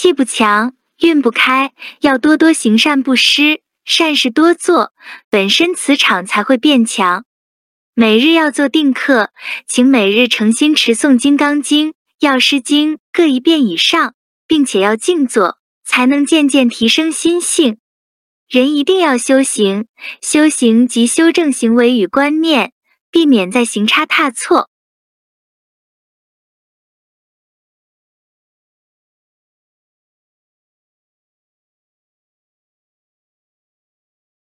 气不强运不开要多多行善布施善事多做本身磁场才会变强。每日要做定课请每日诚心持诵金刚经药师经各一遍以上并且要静坐才能渐渐提升心性。人一定要修行修行即修正行为与观念避免再行差踏错